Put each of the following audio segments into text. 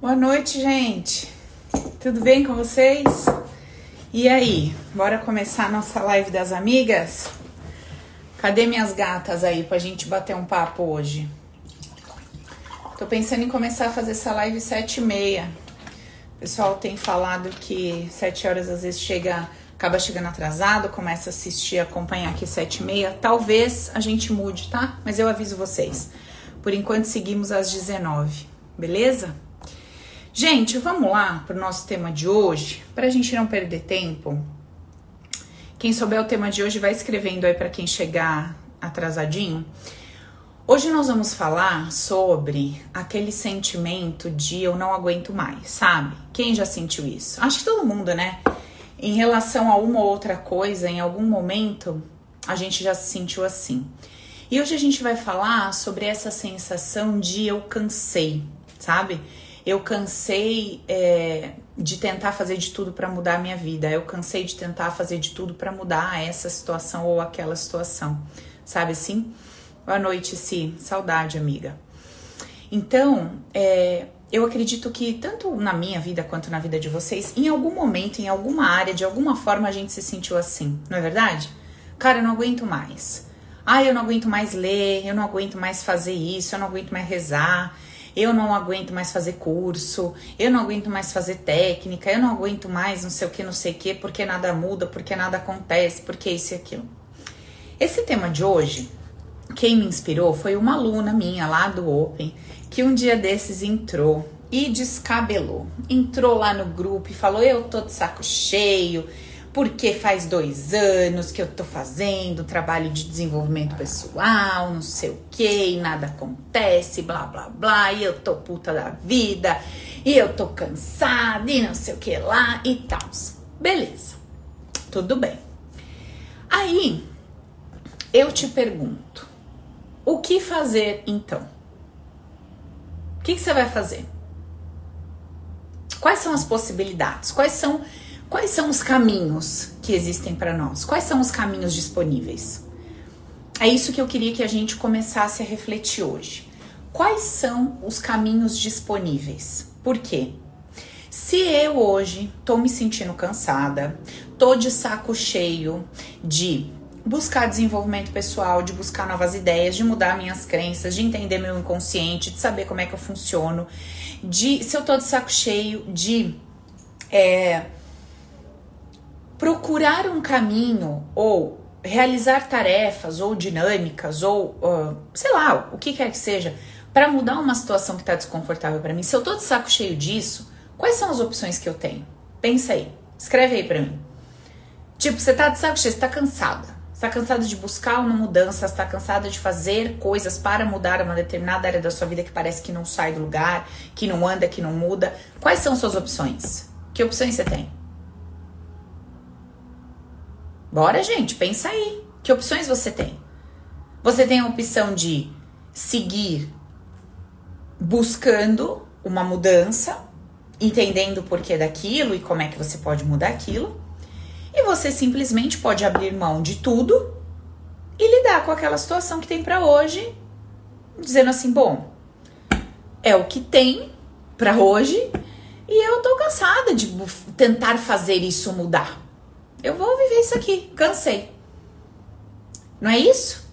Boa noite, gente. Tudo bem com vocês? E aí, bora começar a nossa live das amigas? Cadê minhas gatas aí pra gente bater um papo hoje? Tô pensando em começar a fazer essa live sete e meia. O pessoal tem falado que sete horas às vezes chega, acaba chegando atrasado, começa a assistir, acompanhar aqui sete e meia. Talvez a gente mude, tá? Mas eu aviso vocês. Por enquanto seguimos às 19, beleza? Gente, vamos lá para o nosso tema de hoje, para a gente não perder tempo. Quem souber o tema de hoje vai escrevendo aí para quem chegar atrasadinho. Hoje nós vamos falar sobre aquele sentimento de eu não aguento mais, sabe? Quem já sentiu isso? Acho que todo mundo, né? Em relação a uma ou outra coisa, em algum momento, a gente já se sentiu assim. E hoje a gente vai falar sobre essa sensação de eu cansei, sabe? Eu cansei é, de tentar fazer de tudo para mudar a minha vida. Eu cansei de tentar fazer de tudo para mudar essa situação ou aquela situação. Sabe assim? Boa noite, Si. Saudade, amiga. Então, é, eu acredito que tanto na minha vida quanto na vida de vocês, em algum momento, em alguma área, de alguma forma a gente se sentiu assim, não é verdade? Cara, eu não aguento mais. Ah, eu não aguento mais ler, eu não aguento mais fazer isso, eu não aguento mais rezar, eu não aguento mais fazer curso, eu não aguento mais fazer técnica, eu não aguento mais não sei o que, não sei o que, porque nada muda, porque nada acontece, porque isso e aquilo. Esse tema de hoje, quem me inspirou foi uma aluna minha lá do Open, que um dia desses entrou e descabelou. Entrou lá no grupo e falou: Eu tô de saco cheio porque faz dois anos que eu tô fazendo trabalho de desenvolvimento pessoal, não sei o que, e nada acontece, blá blá blá, e eu tô puta da vida, e eu tô cansada, e não sei o que lá e tal. Beleza, tudo bem. Aí eu te pergunto, o que fazer então? O que, que você vai fazer? Quais são as possibilidades? Quais são Quais são os caminhos que existem para nós? Quais são os caminhos disponíveis? É isso que eu queria que a gente começasse a refletir hoje. Quais são os caminhos disponíveis? Por quê? Se eu hoje tô me sentindo cansada, tô de saco cheio de buscar desenvolvimento pessoal, de buscar novas ideias, de mudar minhas crenças, de entender meu inconsciente, de saber como é que eu funciono, de se eu tô de saco cheio de é, procurar um caminho ou realizar tarefas ou dinâmicas ou uh, sei lá, o que quer que seja, para mudar uma situação que está desconfortável para mim. Se eu tô de saco cheio disso, quais são as opções que eu tenho? Pensa aí, escreve aí para mim. Tipo, você tá de saco cheio, você tá cansada. Você tá cansada de buscar uma mudança, você tá cansada de fazer coisas para mudar uma determinada área da sua vida que parece que não sai do lugar, que não anda, que não muda. Quais são suas opções? Que opções você tem? Bora, gente, pensa aí. Que opções você tem? Você tem a opção de seguir buscando uma mudança, entendendo o porquê daquilo e como é que você pode mudar aquilo. E você simplesmente pode abrir mão de tudo e lidar com aquela situação que tem para hoje, dizendo assim: bom, é o que tem para hoje e eu tô cansada de tentar fazer isso mudar. Eu vou viver isso aqui, cansei. Não é isso?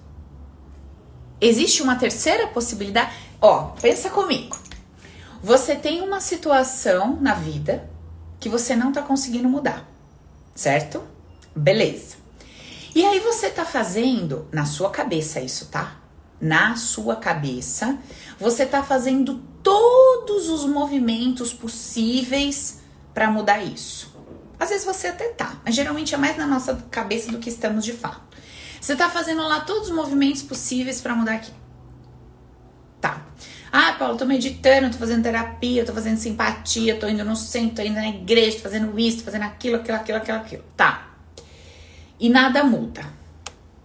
Existe uma terceira possibilidade? Ó, pensa comigo. Você tem uma situação na vida que você não tá conseguindo mudar, certo? Beleza. E aí você tá fazendo na sua cabeça isso, tá? Na sua cabeça, você tá fazendo todos os movimentos possíveis para mudar isso. Às vezes você até tá, mas geralmente é mais na nossa cabeça do que estamos de fato. Você tá fazendo lá todos os movimentos possíveis para mudar aqui. Tá. Ah, Paulo, tô meditando, tô fazendo terapia, tô fazendo simpatia, tô indo no centro, tô indo na igreja, tô fazendo isso, tô fazendo aquilo, aquilo, aquilo, aquilo, aquilo. Tá. E nada muda.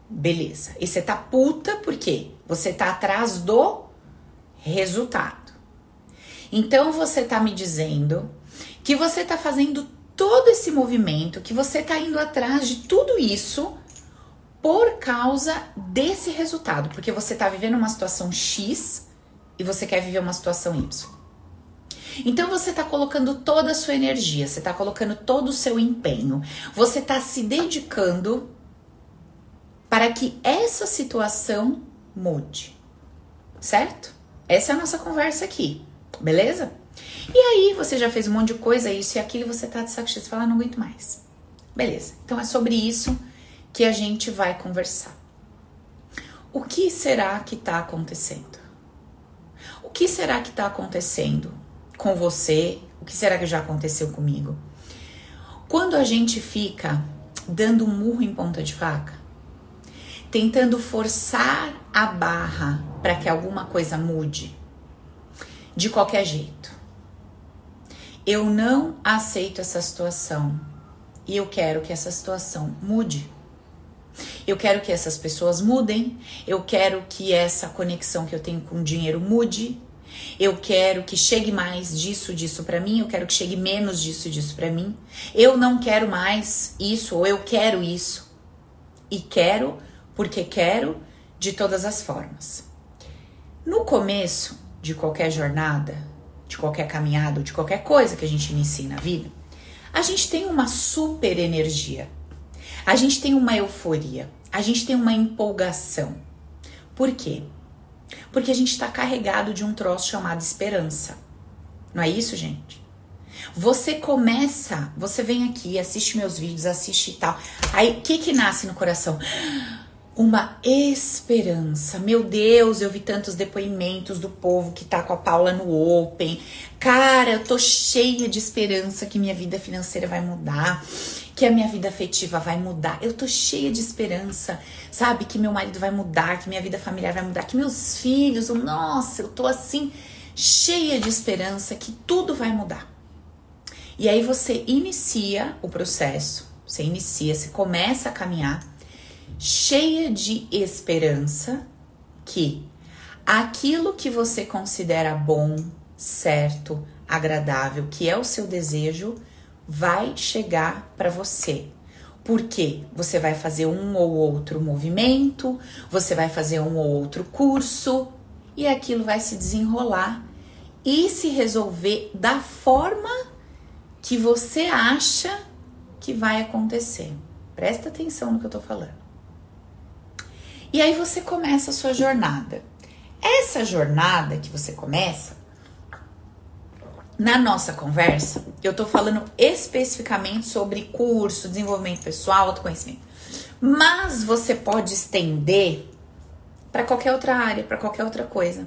Beleza. E você tá puta por quê? Você tá atrás do resultado. Então você tá me dizendo que você tá fazendo todo esse movimento, que você está indo atrás de tudo isso por causa desse resultado, porque você está vivendo uma situação X e você quer viver uma situação Y. Então você está colocando toda a sua energia, você está colocando todo o seu empenho, você está se dedicando para que essa situação mude, certo? Essa é a nossa conversa aqui, beleza? E aí você já fez um monte de coisa, isso e aquilo, e você tá de saco cheio, você fala, não aguento mais. Beleza, então é sobre isso que a gente vai conversar. O que será que está acontecendo? O que será que está acontecendo com você? O que será que já aconteceu comigo? Quando a gente fica dando um murro em ponta de faca, tentando forçar a barra para que alguma coisa mude, de qualquer jeito. Eu não aceito essa situação e eu quero que essa situação mude. Eu quero que essas pessoas mudem, eu quero que essa conexão que eu tenho com o dinheiro mude. Eu quero que chegue mais disso, disso para mim, eu quero que chegue menos disso, disso para mim. Eu não quero mais isso ou eu quero isso. E quero porque quero de todas as formas. No começo de qualquer jornada, de qualquer caminhada, de qualquer coisa que a gente inicie na vida, a gente tem uma super energia a gente tem uma euforia, a gente tem uma empolgação. Por quê? Porque a gente está carregado de um troço chamado esperança. Não é isso, gente? Você começa, você vem aqui, assiste meus vídeos, assiste e tal. Aí, o que que nasce no coração? Uma esperança. Meu Deus, eu vi tantos depoimentos do povo que tá com a Paula no Open. Cara, eu tô cheia de esperança que minha vida financeira vai mudar que a minha vida afetiva vai mudar. Eu tô cheia de esperança, sabe? Que meu marido vai mudar, que minha vida familiar vai mudar, que meus filhos, nossa, eu tô assim, cheia de esperança que tudo vai mudar. E aí você inicia o processo, você inicia, você começa a caminhar cheia de esperança que aquilo que você considera bom, certo, agradável, que é o seu desejo, vai chegar para você. Porque você vai fazer um ou outro movimento, você vai fazer um ou outro curso e aquilo vai se desenrolar e se resolver da forma que você acha que vai acontecer. Presta atenção no que eu tô falando. E aí você começa a sua jornada. Essa jornada que você começa na nossa conversa, eu tô falando especificamente sobre curso, desenvolvimento pessoal, autoconhecimento. Mas você pode estender para qualquer outra área, para qualquer outra coisa.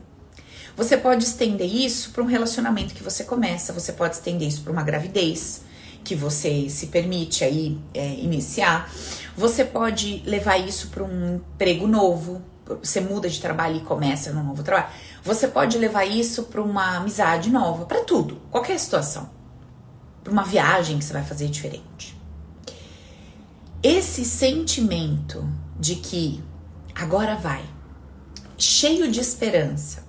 Você pode estender isso para um relacionamento que você começa, você pode estender isso para uma gravidez que você se permite aí é, iniciar. Você pode levar isso para um emprego novo, você muda de trabalho e começa num novo trabalho. Você pode levar isso para uma amizade nova, para tudo, qualquer situação. Para uma viagem que você vai fazer diferente. Esse sentimento de que agora vai, cheio de esperança,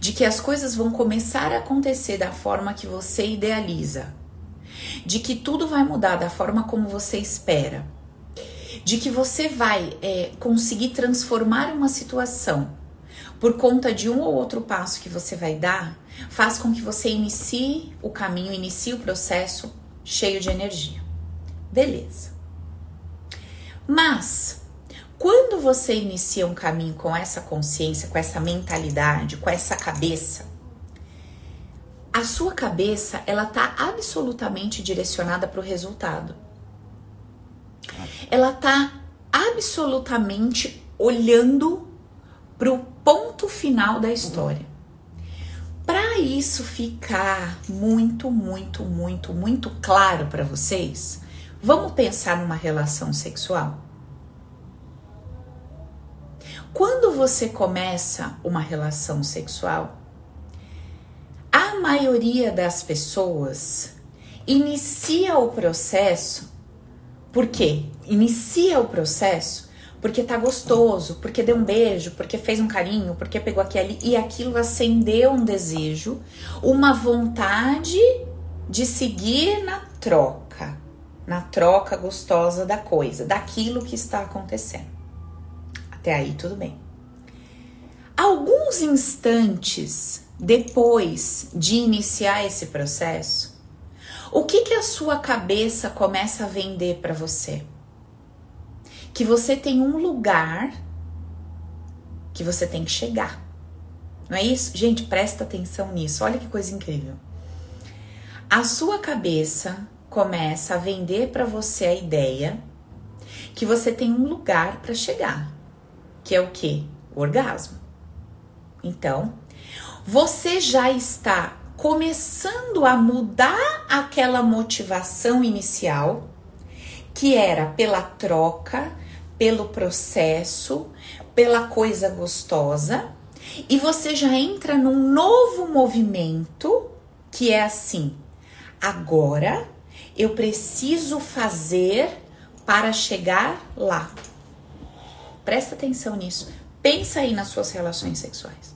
de que as coisas vão começar a acontecer da forma que você idealiza, de que tudo vai mudar da forma como você espera, de que você vai é, conseguir transformar uma situação por conta de um ou outro passo que você vai dar, faz com que você inicie o caminho, inicie o processo cheio de energia. Beleza. Mas quando você inicia um caminho com essa consciência, com essa mentalidade, com essa cabeça, a sua cabeça ela tá absolutamente direcionada para o resultado. Ela tá absolutamente olhando para o ponto final da história. Para isso ficar muito, muito, muito, muito claro para vocês, vamos pensar numa relação sexual. Quando você começa uma relação sexual, a maioria das pessoas inicia o processo, por quê? Inicia o processo porque tá gostoso, porque deu um beijo, porque fez um carinho, porque pegou aquele e aquilo acendeu um desejo, uma vontade de seguir na troca, na troca gostosa da coisa, daquilo que está acontecendo. Até aí tudo bem. alguns instantes depois de iniciar esse processo, o que que a sua cabeça começa a vender para você? Que você tem um lugar que você tem que chegar. Não é isso? Gente, presta atenção nisso. Olha que coisa incrível. A sua cabeça começa a vender para você a ideia que você tem um lugar para chegar, que é o que? O orgasmo. Então, você já está começando a mudar aquela motivação inicial, que era pela troca, pelo processo, pela coisa gostosa, e você já entra num novo movimento que é assim: agora eu preciso fazer para chegar lá. Presta atenção nisso. Pensa aí nas suas relações sexuais.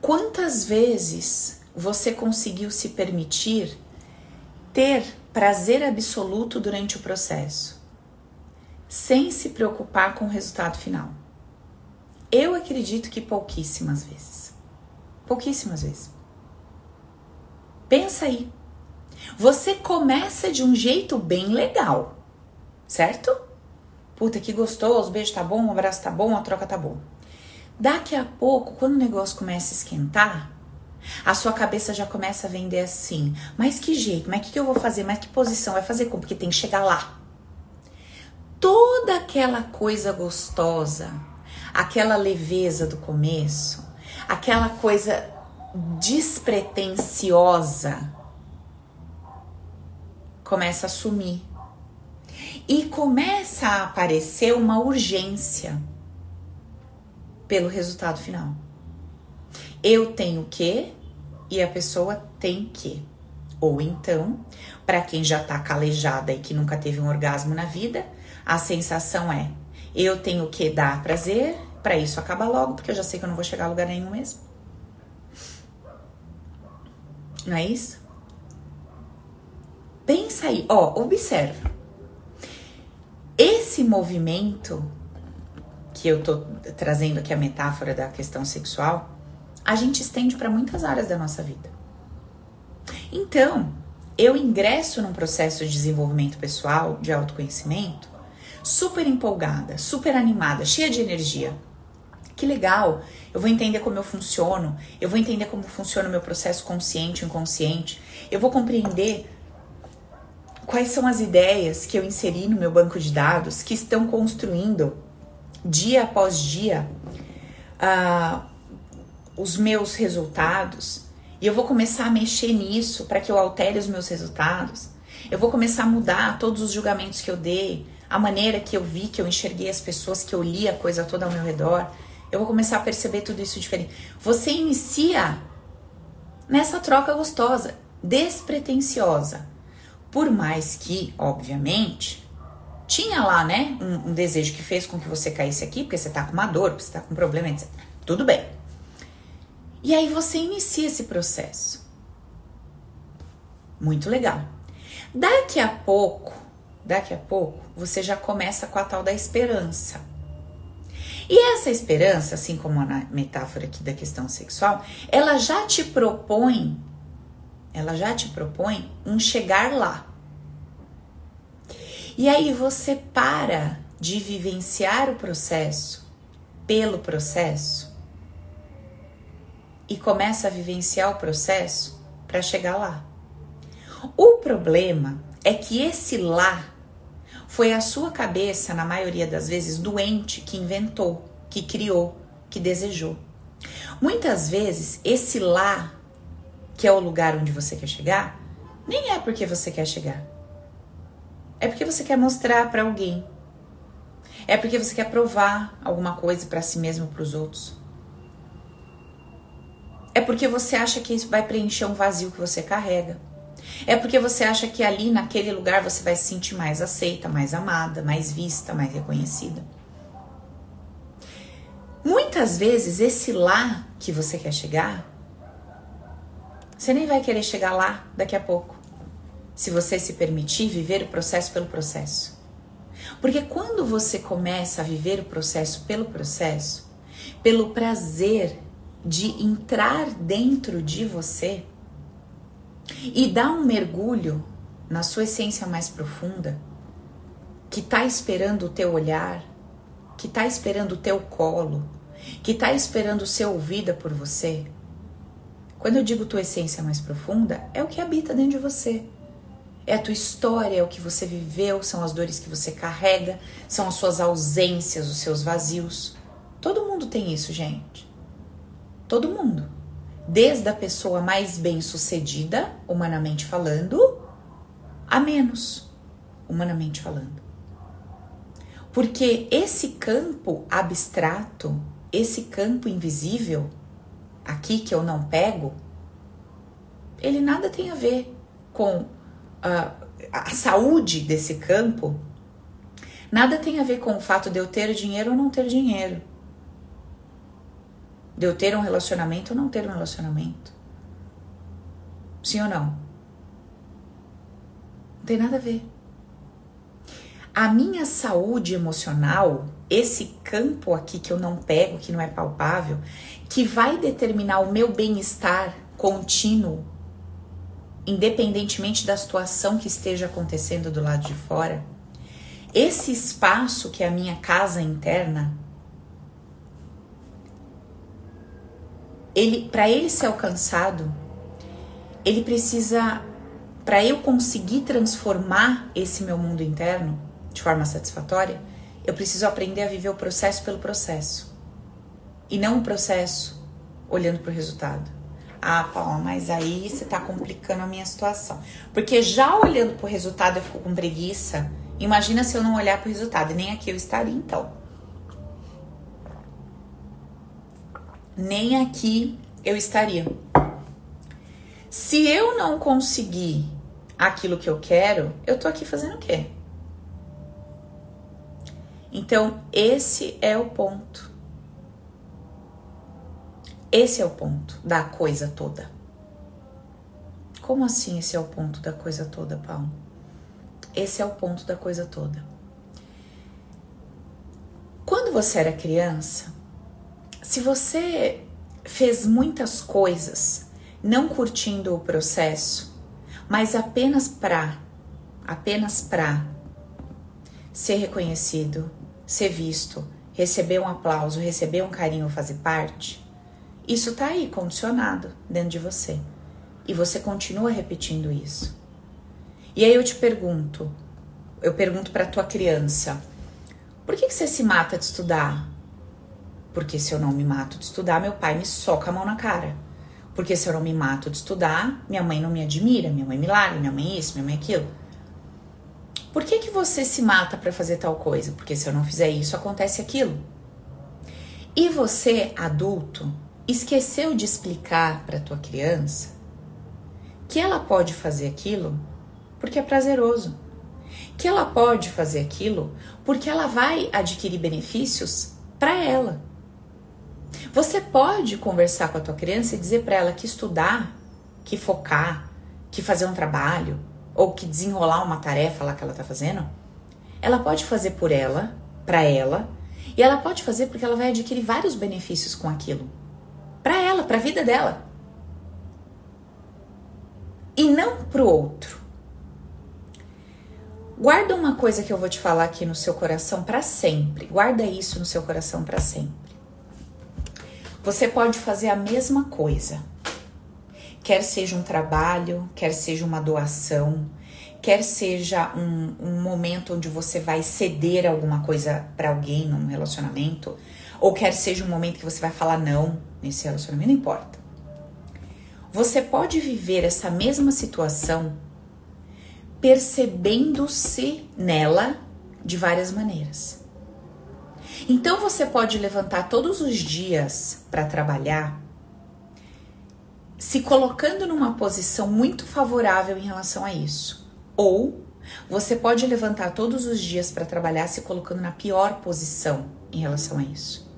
Quantas vezes você conseguiu se permitir ter prazer absoluto durante o processo, sem se preocupar com o resultado final? Eu acredito que pouquíssimas vezes. Pouquíssimas vezes. Pensa aí. Você começa de um jeito bem legal, certo? Puta, que gostoso, beijo tá bom, o abraço tá bom, a troca tá bom. Daqui a pouco, quando o negócio começa a esquentar, a sua cabeça já começa a vender assim. Mas que jeito? Mas o que, que eu vou fazer? Mas que posição? Vai fazer como? Porque tem que chegar lá. Toda aquela coisa gostosa, aquela leveza do começo, aquela coisa despretensiosa começa a sumir. E começa a aparecer uma urgência pelo resultado final. Eu tenho que e a pessoa tem que. Ou então, para quem já tá calejada e que nunca teve um orgasmo na vida, a sensação é: eu tenho que dar prazer, para isso acabar logo, porque eu já sei que eu não vou chegar a lugar nenhum mesmo. Não é isso? Pensa aí, ó, observa. Esse movimento que eu tô trazendo aqui a metáfora da questão sexual, a gente estende para muitas áreas da nossa vida. Então, eu ingresso num processo de desenvolvimento pessoal, de autoconhecimento, super empolgada, super animada, cheia de energia. Que legal! Eu vou entender como eu funciono, eu vou entender como funciona o meu processo consciente inconsciente, eu vou compreender quais são as ideias que eu inseri no meu banco de dados que estão construindo dia após dia, uh, os meus resultados, e eu vou começar a mexer nisso para que eu altere os meus resultados. Eu vou começar a mudar todos os julgamentos que eu dei, a maneira que eu vi, que eu enxerguei as pessoas, que eu li a coisa toda ao meu redor. Eu vou começar a perceber tudo isso diferente. Você inicia nessa troca gostosa, despretensiosa. Por mais que, obviamente, tinha lá, né, um, um, desejo que fez com que você caísse aqui, porque você tá com uma dor, porque você tá com um problema, etc. Tudo bem. E aí você inicia esse processo. Muito legal. Daqui a pouco, daqui a pouco, você já começa com a tal da esperança. E essa esperança, assim como na metáfora aqui da questão sexual, ela já te propõe, ela já te propõe um chegar lá. E aí você para de vivenciar o processo pelo processo e começa a vivenciar o processo para chegar lá. O problema é que esse lá foi a sua cabeça, na maioria das vezes, doente que inventou, que criou, que desejou. Muitas vezes, esse lá, que é o lugar onde você quer chegar, nem é porque você quer chegar é porque você quer mostrar para alguém. É porque você quer provar alguma coisa para si mesmo para os outros. É porque você acha que isso vai preencher um vazio que você carrega. É porque você acha que ali naquele lugar você vai se sentir mais aceita, mais amada, mais vista, mais reconhecida. Muitas vezes esse lá que você quer chegar, você nem vai querer chegar lá daqui a pouco se você se permitir viver o processo pelo processo. Porque quando você começa a viver o processo pelo processo, pelo prazer de entrar dentro de você e dar um mergulho na sua essência mais profunda, que está esperando o teu olhar, que está esperando o teu colo, que está esperando ser ouvida por você. Quando eu digo tua essência mais profunda, é o que habita dentro de você. É a tua história, é o que você viveu, são as dores que você carrega, são as suas ausências, os seus vazios. Todo mundo tem isso, gente. Todo mundo. Desde a pessoa mais bem-sucedida, humanamente falando, a menos, humanamente falando. Porque esse campo abstrato, esse campo invisível, aqui que eu não pego, ele nada tem a ver com a, a saúde desse campo, nada tem a ver com o fato de eu ter dinheiro ou não ter dinheiro de eu ter um relacionamento ou não ter um relacionamento. Sim ou não? Não tem nada a ver. A minha saúde emocional, esse campo aqui que eu não pego, que não é palpável, que vai determinar o meu bem-estar contínuo, independentemente da situação que esteja acontecendo do lado de fora, esse espaço que é a minha casa interna, ele para ele ser alcançado, ele precisa para eu conseguir transformar esse meu mundo interno de forma satisfatória, eu preciso aprender a viver o processo pelo processo. E não o processo olhando para o resultado. Ah, Paula, mas aí você está complicando a minha situação. Porque já olhando para o resultado eu fico com preguiça. Imagina se eu não olhar para o resultado. Nem aqui eu estaria, então. nem aqui eu estaria. Se eu não conseguir aquilo que eu quero, eu tô aqui fazendo o quê? Então, esse é o ponto. Esse é o ponto da coisa toda. Como assim esse é o ponto da coisa toda, Paulo? Esse é o ponto da coisa toda. Quando você era criança, se você fez muitas coisas não curtindo o processo, mas apenas para apenas para ser reconhecido, ser visto, receber um aplauso, receber um carinho, fazer parte, isso tá aí condicionado dentro de você. E você continua repetindo isso. E aí eu te pergunto, eu pergunto para tua criança, por que, que você se mata de estudar? Porque se eu não me mato de estudar, meu pai me soca a mão na cara. Porque se eu não me mato de estudar, minha mãe não me admira, minha mãe me larga, minha mãe isso, minha mãe aquilo. Por que, que você se mata para fazer tal coisa? Porque se eu não fizer isso, acontece aquilo. E você, adulto, esqueceu de explicar para tua criança que ela pode fazer aquilo porque é prazeroso. Que ela pode fazer aquilo porque ela vai adquirir benefícios para ela. Você pode conversar com a tua criança e dizer para ela que estudar, que focar, que fazer um trabalho ou que desenrolar uma tarefa lá que ela tá fazendo, ela pode fazer por ela, para ela, e ela pode fazer porque ela vai adquirir vários benefícios com aquilo. Para ela, para a vida dela. E não pro outro. Guarda uma coisa que eu vou te falar aqui no seu coração para sempre. Guarda isso no seu coração para sempre. Você pode fazer a mesma coisa. Quer seja um trabalho, quer seja uma doação, quer seja um, um momento onde você vai ceder alguma coisa para alguém num relacionamento, ou quer seja um momento que você vai falar não nesse relacionamento, não importa. Você pode viver essa mesma situação percebendo-se nela de várias maneiras. Então você pode levantar todos os dias para trabalhar, se colocando numa posição muito favorável em relação a isso. Ou você pode levantar todos os dias para trabalhar se colocando na pior posição em relação a isso.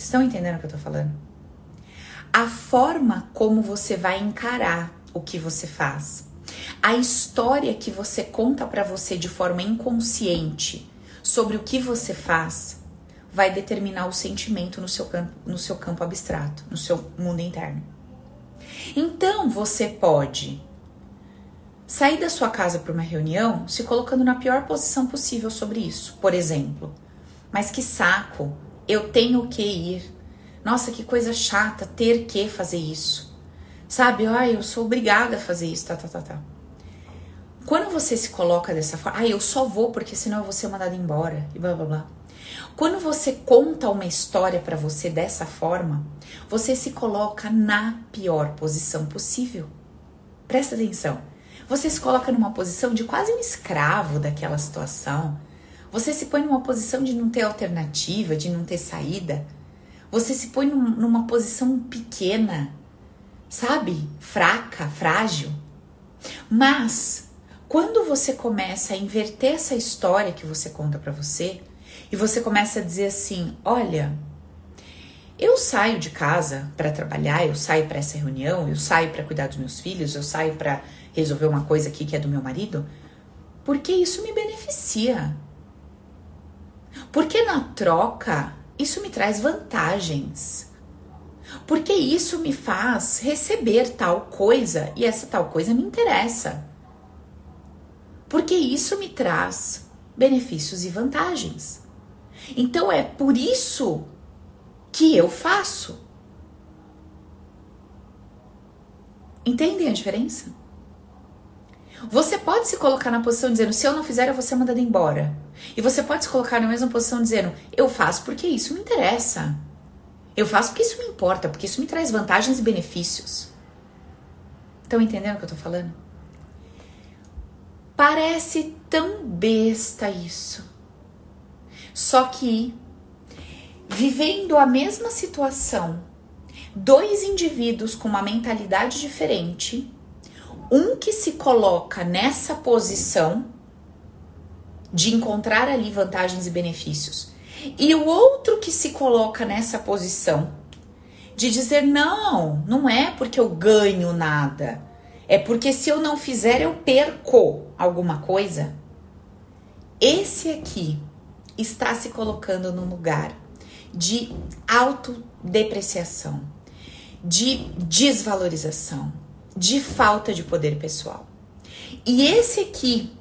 Estão entendendo o que eu tô falando? A forma como você vai encarar o que você faz, a história que você conta para você de forma inconsciente sobre o que você faz, vai determinar o sentimento no seu campo, no seu campo abstrato, no seu mundo interno. Então você pode sair da sua casa para uma reunião se colocando na pior posição possível sobre isso. Por exemplo, mas que saco, eu tenho que ir. Nossa, que coisa chata ter que fazer isso. Sabe, ai, eu sou obrigada a fazer isso, tá, tá, tá, tá. Quando você se coloca dessa forma, ah, eu só vou porque senão eu vou ser mandada embora e blá blá blá. Quando você conta uma história para você dessa forma, você se coloca na pior posição possível. Presta atenção. Você se coloca numa posição de quase um escravo daquela situação. Você se põe numa posição de não ter alternativa, de não ter saída. Você se põe num, numa posição pequena, sabe? Fraca, frágil. Mas quando você começa a inverter essa história que você conta para você e você começa a dizer assim: "Olha, eu saio de casa para trabalhar, eu saio para essa reunião, eu saio para cuidar dos meus filhos, eu saio para resolver uma coisa aqui que é do meu marido, porque isso me beneficia. Porque na troca, isso me traz vantagens. Porque isso me faz receber tal coisa e essa tal coisa me interessa porque isso me traz benefícios e vantagens. Então é por isso que eu faço. Entendem a diferença? Você pode se colocar na posição dizendo: se eu não fizer, eu vou ser mandado embora. E você pode se colocar na mesma posição dizendo: eu faço porque isso me interessa. Eu faço porque isso me importa, porque isso me traz vantagens e benefícios. Estão entendendo o que eu tô falando? Parece tão besta isso. Só que, vivendo a mesma situação, dois indivíduos com uma mentalidade diferente, um que se coloca nessa posição de encontrar ali vantagens e benefícios, e o outro que se coloca nessa posição de dizer: não, não é porque eu ganho nada é porque se eu não fizer, eu perco alguma coisa. Esse aqui está se colocando num lugar de autodepreciação, de desvalorização, de falta de poder pessoal. E esse aqui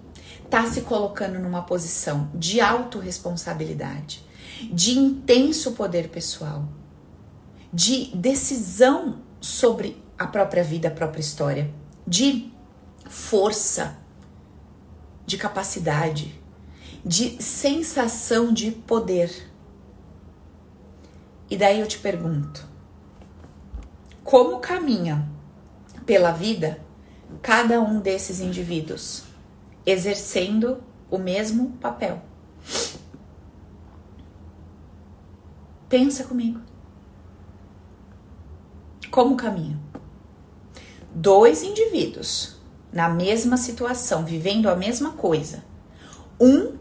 está se colocando numa posição de autorresponsabilidade, de intenso poder pessoal, de decisão sobre a própria vida, a própria história de força, de capacidade, de sensação de poder. E daí eu te pergunto: como caminha pela vida cada um desses indivíduos exercendo o mesmo papel? Pensa comigo. Como caminha? dois indivíduos na mesma situação, vivendo a mesma coisa, um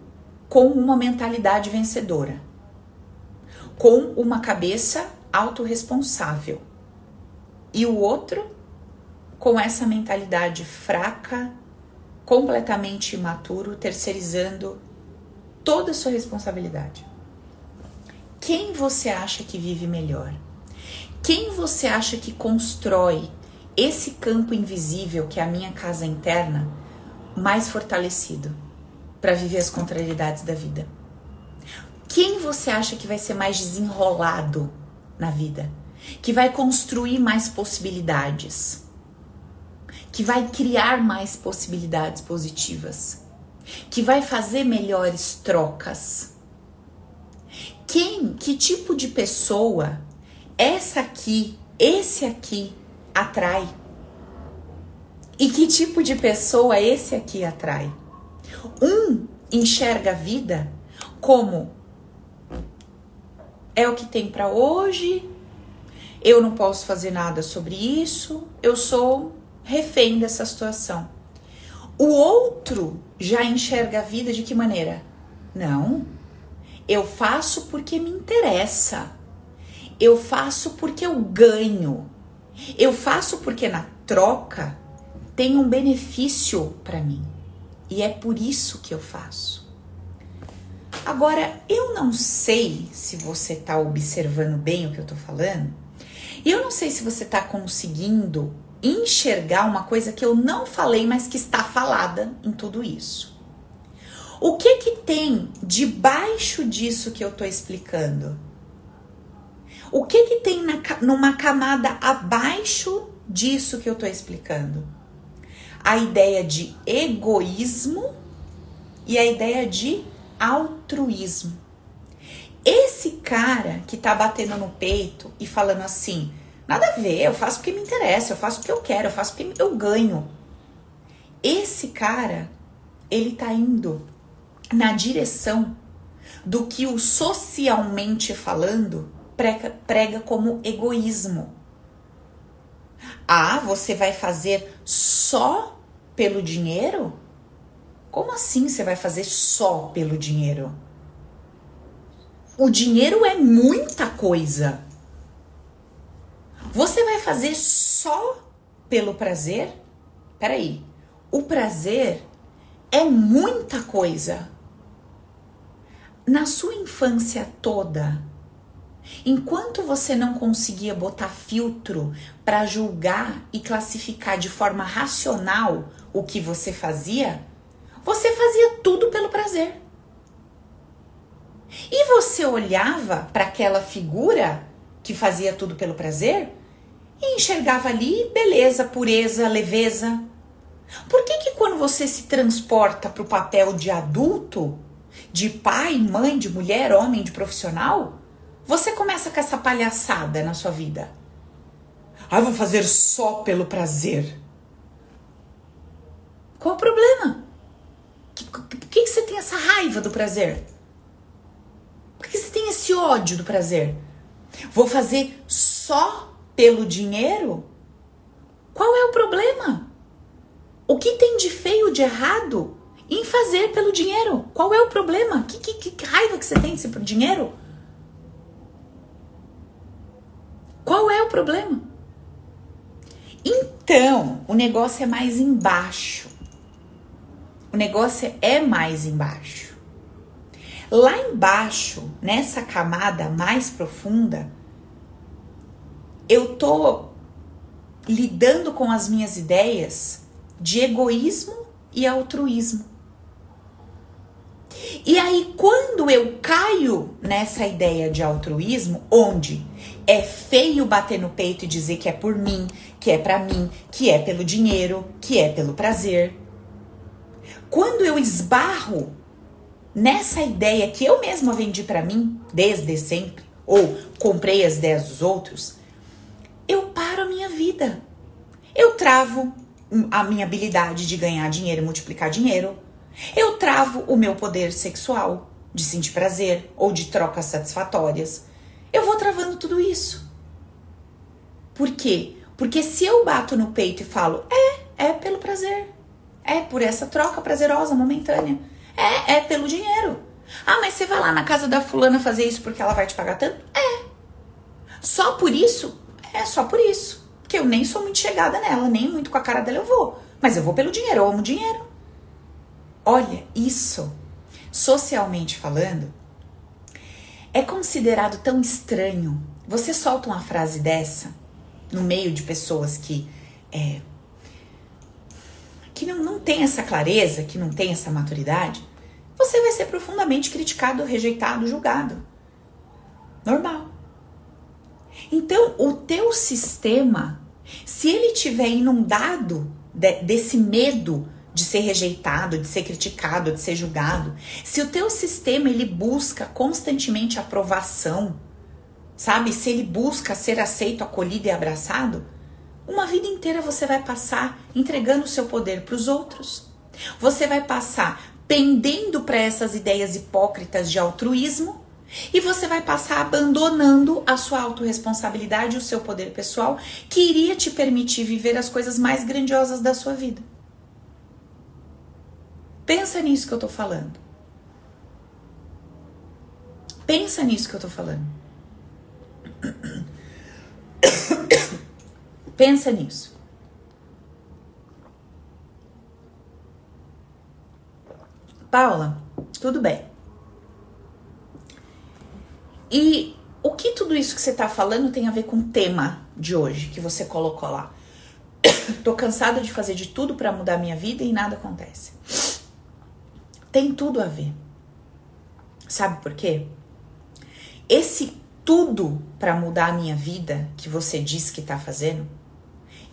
com uma mentalidade vencedora, com uma cabeça autorresponsável, e o outro com essa mentalidade fraca, completamente imaturo, terceirizando toda a sua responsabilidade. Quem você acha que vive melhor? Quem você acha que constrói esse campo invisível que é a minha casa interna mais fortalecido para viver as contrariedades da vida? Quem você acha que vai ser mais desenrolado na vida? Que vai construir mais possibilidades? Que vai criar mais possibilidades positivas? Que vai fazer melhores trocas? Quem, que tipo de pessoa essa aqui, esse aqui atrai. E que tipo de pessoa esse aqui atrai? Um enxerga a vida como é o que tem para hoje, eu não posso fazer nada sobre isso, eu sou refém dessa situação. O outro já enxerga a vida de que maneira? Não, eu faço porque me interessa, eu faço porque eu ganho, eu faço porque na troca tem um benefício para mim. E é por isso que eu faço. Agora, eu não sei se você está observando bem o que eu estou falando, eu não sei se você está conseguindo enxergar uma coisa que eu não falei, mas que está falada em tudo isso. O que que tem debaixo disso que eu estou explicando? O que que tem na, numa camada abaixo disso que eu estou explicando? A ideia de egoísmo e a ideia de altruísmo. Esse cara que tá batendo no peito e falando assim: nada a ver, eu faço porque me interessa, eu faço porque eu quero, eu faço porque eu ganho. Esse cara, ele tá indo na direção do que o socialmente falando prega, prega como egoísmo. Ah, você vai fazer só pelo dinheiro? Como assim você vai fazer só pelo dinheiro? O dinheiro é muita coisa. Você vai fazer só pelo prazer? Peraí, o prazer é muita coisa. Na sua infância toda, enquanto você não conseguia botar filtro para julgar e classificar de forma racional o que você fazia, você fazia tudo pelo prazer. E você olhava para aquela figura que fazia tudo pelo prazer e enxergava ali beleza, pureza, leveza. Por que que quando você se transporta para o papel de adulto, de pai, mãe, de mulher, homem, de profissional, você começa com essa palhaçada na sua vida? Ah, vou fazer só pelo prazer. Qual o problema? Por que, você tem essa raiva do prazer? Por que você tem esse ódio do prazer? Vou fazer só pelo dinheiro? Qual é o problema? O que tem de feio, de errado em fazer pelo dinheiro? Qual é o problema? Que, que, que raiva que você tem por dinheiro? Qual é o problema? Então, o negócio é mais embaixo. O negócio é mais embaixo. Lá embaixo, nessa camada mais profunda, eu tô lidando com as minhas ideias de egoísmo e altruísmo. E aí, quando eu caio nessa ideia de altruísmo, onde é feio bater no peito e dizer que é por mim, que é para mim, que é pelo dinheiro, que é pelo prazer, quando eu esbarro nessa ideia que eu mesma vendi para mim desde sempre, ou comprei as ideias dos outros, eu paro a minha vida. Eu travo a minha habilidade de ganhar dinheiro e multiplicar dinheiro. Eu travo o meu poder sexual, de sentir prazer ou de trocas satisfatórias. Eu vou travando tudo isso. Por quê? Porque se eu bato no peito e falo, é, é pelo prazer. É por essa troca prazerosa, momentânea. É, é pelo dinheiro. Ah, mas você vai lá na casa da fulana fazer isso porque ela vai te pagar tanto? É. Só por isso? É só por isso. Porque eu nem sou muito chegada nela, nem muito com a cara dela eu vou. Mas eu vou pelo dinheiro, eu amo dinheiro. Olha, isso, socialmente falando, é considerado tão estranho. Você solta uma frase dessa no meio de pessoas que é, que não, não tem essa clareza, que não tem essa maturidade, você vai ser profundamente criticado, rejeitado, julgado. Normal. Então, o teu sistema, se ele tiver inundado de, desse medo de ser rejeitado, de ser criticado, de ser julgado, se o teu sistema ele busca constantemente aprovação, sabe? Se ele busca ser aceito, acolhido e abraçado, uma vida inteira você vai passar entregando o seu poder para os outros. Você vai passar pendendo para essas ideias hipócritas de altruísmo e você vai passar abandonando a sua autorresponsabilidade e o seu poder pessoal que iria te permitir viver as coisas mais grandiosas da sua vida. Pensa nisso que eu tô falando. Pensa nisso que eu tô falando. Pensa nisso. Paula, tudo bem. E o que tudo isso que você tá falando tem a ver com o tema de hoje que você colocou lá? Tô cansada de fazer de tudo para mudar minha vida e nada acontece. Tem tudo a ver. Sabe por quê? Esse tudo para mudar a minha vida que você diz que tá fazendo,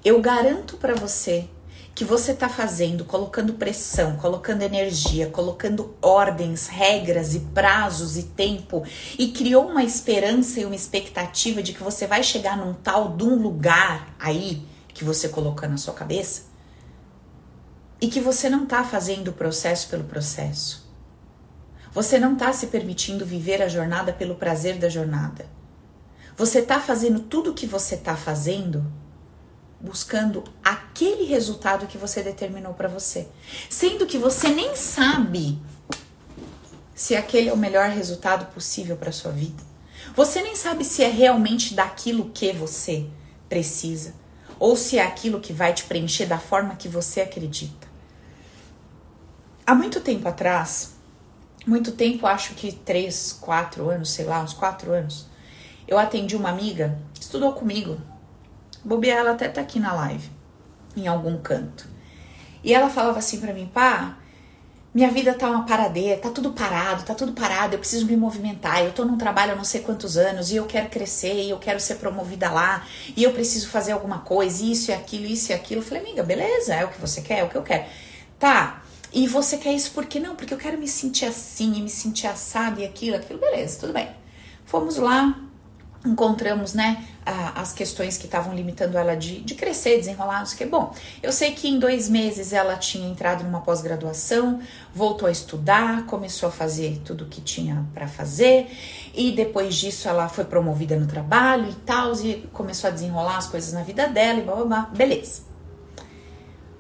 eu garanto para você que você está fazendo, colocando pressão, colocando energia, colocando ordens, regras e prazos e tempo e criou uma esperança e uma expectativa de que você vai chegar num tal de um lugar aí que você colocou na sua cabeça e que você não está fazendo o processo pelo processo. Você não está se permitindo viver a jornada pelo prazer da jornada. Você está fazendo tudo o que você está fazendo buscando aquele resultado que você determinou para você, sendo que você nem sabe se aquele é o melhor resultado possível para sua vida. Você nem sabe se é realmente daquilo que você precisa ou se é aquilo que vai te preencher da forma que você acredita. Há muito tempo atrás, muito tempo, acho que três, quatro anos, sei lá, uns quatro anos, eu atendi uma amiga, estudou comigo Bobear, ela até tá aqui na live, em algum canto. E ela falava assim para mim, pá, minha vida tá uma paradeira, tá tudo parado, tá tudo parado, eu preciso me movimentar, eu tô num trabalho há não sei quantos anos e eu quero crescer, e eu quero ser promovida lá, e eu preciso fazer alguma coisa, isso e aquilo, isso e aquilo. Eu falei, amiga, beleza, é o que você quer, é o que eu quero. Tá, e você quer isso por quê? Não, porque eu quero me sentir assim, e me sentir assado e aquilo, aquilo, beleza, tudo bem. Fomos lá, encontramos, né, as questões que estavam limitando ela de, de crescer, desenrolar, não sei o que. Bom, eu sei que em dois meses ela tinha entrado numa pós-graduação, voltou a estudar, começou a fazer tudo o que tinha para fazer, e depois disso ela foi promovida no trabalho e tal, e começou a desenrolar as coisas na vida dela e blá blá blá. Beleza.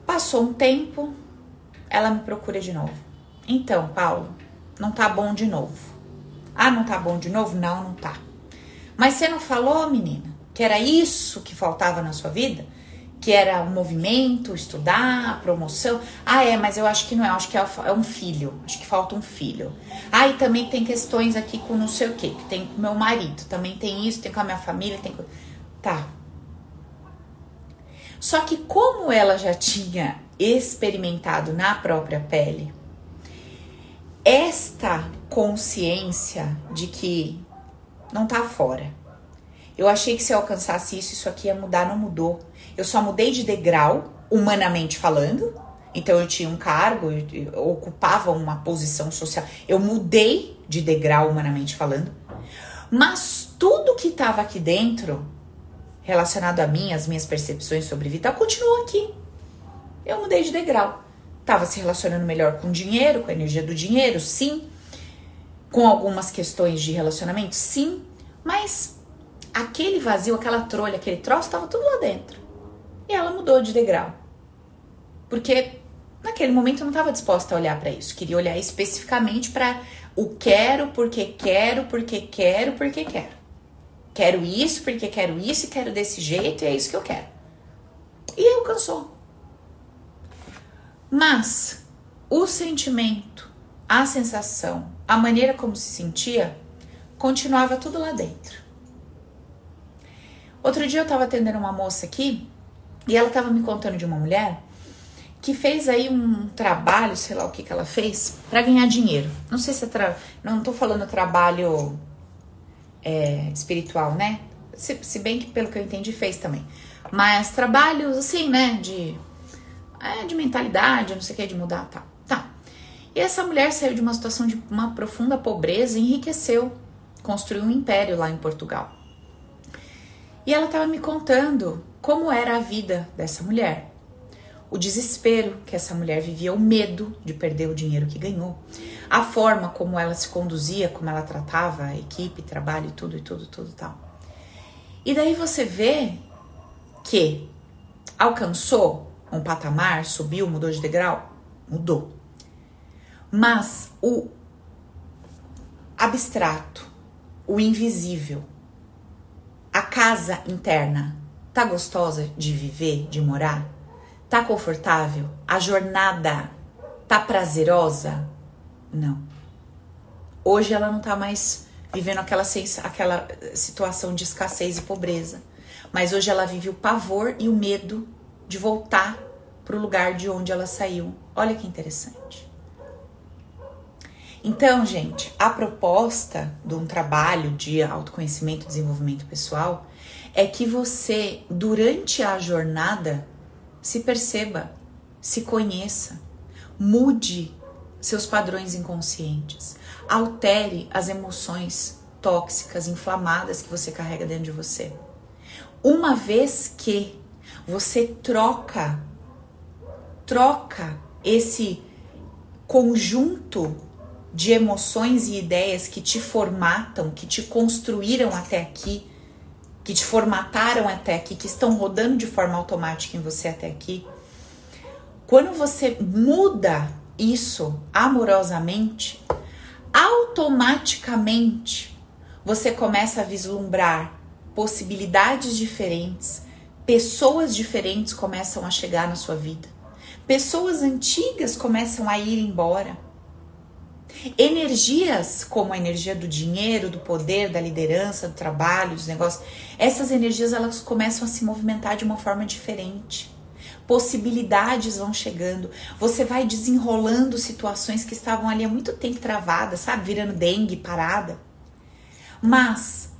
Passou um tempo, ela me procura de novo. Então, Paulo, não tá bom de novo. Ah, não tá bom de novo? Não, não tá. Mas você não falou, menina, que era isso que faltava na sua vida? Que era o movimento, estudar, promoção. Ah, é, mas eu acho que não é, acho que é, é um filho. Acho que falta um filho. Ah, e também tem questões aqui com não sei o que, que tem com meu marido, também tem isso, tem com a minha família, tem com. Tá. Só que como ela já tinha experimentado na própria pele, esta consciência de que não tá fora. Eu achei que se eu alcançasse isso, isso aqui ia mudar, não mudou. Eu só mudei de degrau, humanamente falando. Então eu tinha um cargo, eu ocupava uma posição social. Eu mudei de degrau, humanamente falando. Mas tudo que estava aqui dentro, relacionado a mim, as minhas percepções sobre vida, continuou aqui. Eu mudei de degrau. Tava se relacionando melhor com o dinheiro, com a energia do dinheiro, sim com algumas questões de relacionamento? Sim, mas aquele vazio, aquela trolha, aquele troço estava tudo lá dentro. E ela mudou de degrau. Porque naquele momento eu não estava disposta a olhar para isso. Queria olhar especificamente para o quero, porque quero, porque quero, porque quero. Quero isso, porque quero isso e quero desse jeito e é isso que eu quero. E alcançou. Mas o sentimento, a sensação, a maneira como se sentia, continuava tudo lá dentro. Outro dia eu estava atendendo uma moça aqui e ela estava me contando de uma mulher que fez aí um trabalho, sei lá o que que ela fez, para ganhar dinheiro. Não sei se é tra... não estou falando trabalho é, espiritual, né? Se, se, bem que pelo que eu entendi fez também. Mas trabalhos assim, né? De, é, de mentalidade, não sei o que, de mudar, tá. Tá. E essa mulher saiu de uma situação de uma profunda pobreza e enriqueceu, construiu um império lá em Portugal. E ela estava me contando como era a vida dessa mulher. O desespero que essa mulher vivia, o medo de perder o dinheiro que ganhou, a forma como ela se conduzia, como ela tratava a equipe, trabalho e tudo e tudo, tudo tal. E daí você vê que alcançou um patamar, subiu, mudou de degrau? Mudou. Mas o abstrato, o invisível, a casa interna, tá gostosa de viver, de morar? Tá confortável? A jornada tá prazerosa? Não. Hoje ela não tá mais vivendo aquela, aquela situação de escassez e pobreza. Mas hoje ela vive o pavor e o medo de voltar para o lugar de onde ela saiu. Olha que interessante. Então, gente, a proposta de um trabalho de autoconhecimento e desenvolvimento pessoal é que você, durante a jornada, se perceba, se conheça, mude seus padrões inconscientes, altere as emoções tóxicas, inflamadas que você carrega dentro de você. Uma vez que você troca, troca esse conjunto de emoções e ideias que te formatam, que te construíram até aqui, que te formataram até aqui, que estão rodando de forma automática em você até aqui. Quando você muda isso amorosamente, automaticamente você começa a vislumbrar possibilidades diferentes, pessoas diferentes começam a chegar na sua vida, pessoas antigas começam a ir embora. Energias como a energia do dinheiro, do poder, da liderança, do trabalho, dos negócios, essas energias elas começam a se movimentar de uma forma diferente. Possibilidades vão chegando, você vai desenrolando situações que estavam ali há muito tempo travadas, sabe? Virando dengue, parada. Mas